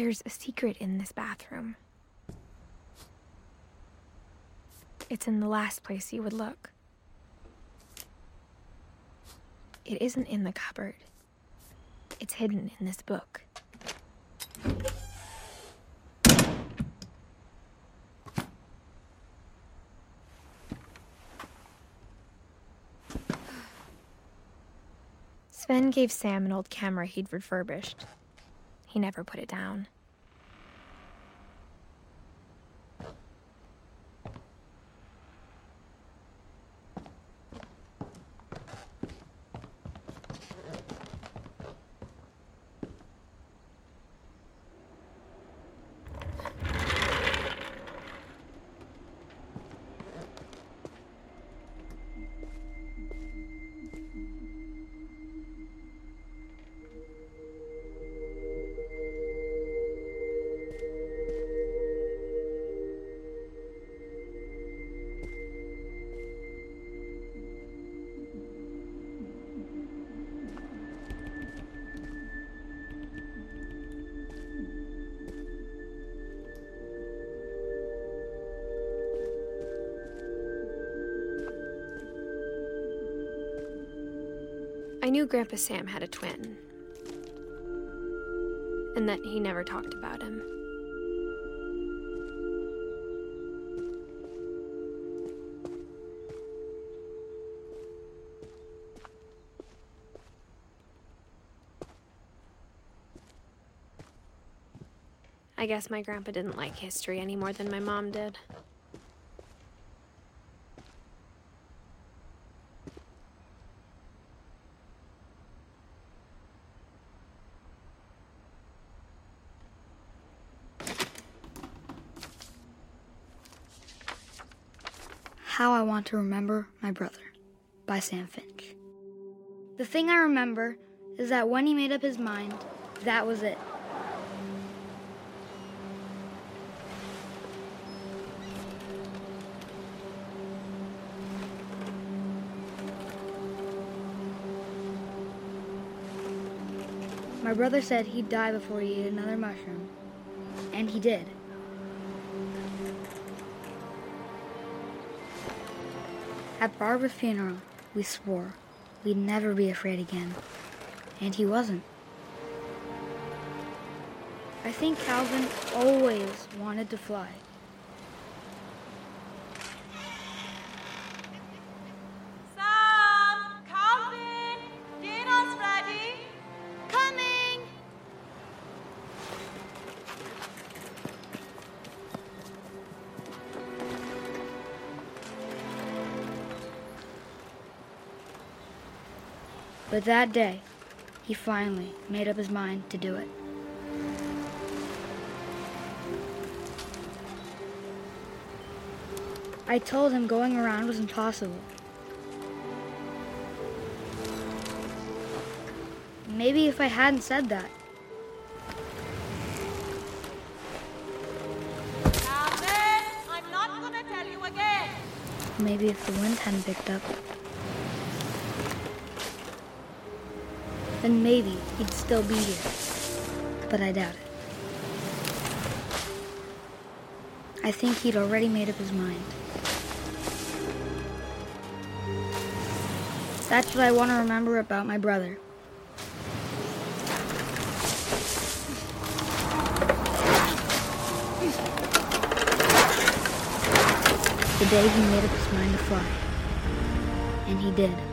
There's a secret in this bathroom. It's in the last place you would look. It isn't in the cupboard. It's hidden in this book. Sven gave Sam an old camera he'd refurbished. He never put it down. I knew Grandpa Sam had a twin, and that he never talked about him. I guess my grandpa didn't like history any more than my mom did. How I Want to Remember My Brother by Sam Finch. The thing I remember is that when he made up his mind, that was it. My brother said he'd die before he ate another mushroom, and he did. At Barbara's funeral, we swore we'd never be afraid again, and he wasn't. I think Calvin always wanted to fly. But that day, he finally made up his mind to do it. I told him going around was impossible. Maybe if I hadn't said that, Calvin! I'm not gonna tell you again! maybe if the wind hadn't picked up, then maybe he'd still be here. But I doubt it. I think he'd already made up his mind. That's what I want to remember about my brother. The day he made up his mind to fly. And he did.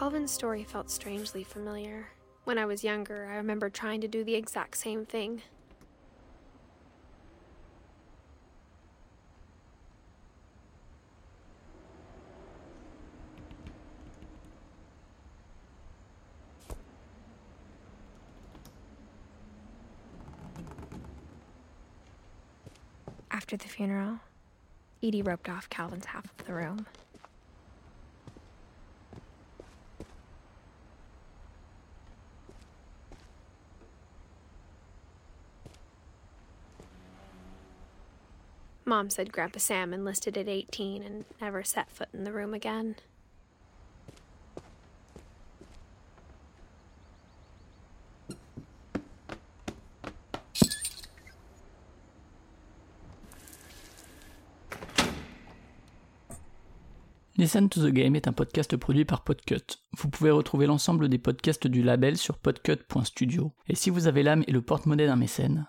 Calvin's story felt strangely familiar. When I was younger, I remember trying to do the exact same thing. After the funeral, Edie roped off Calvin's half of the room. Mom said Grandpa Sam enlisted at 18 and never set foot in the room again. Listen to the Game est un podcast produit par Podcut. Vous pouvez retrouver l'ensemble des podcasts du label sur podcut.studio. Et si vous avez l'âme et le porte-monnaie d'un mécène,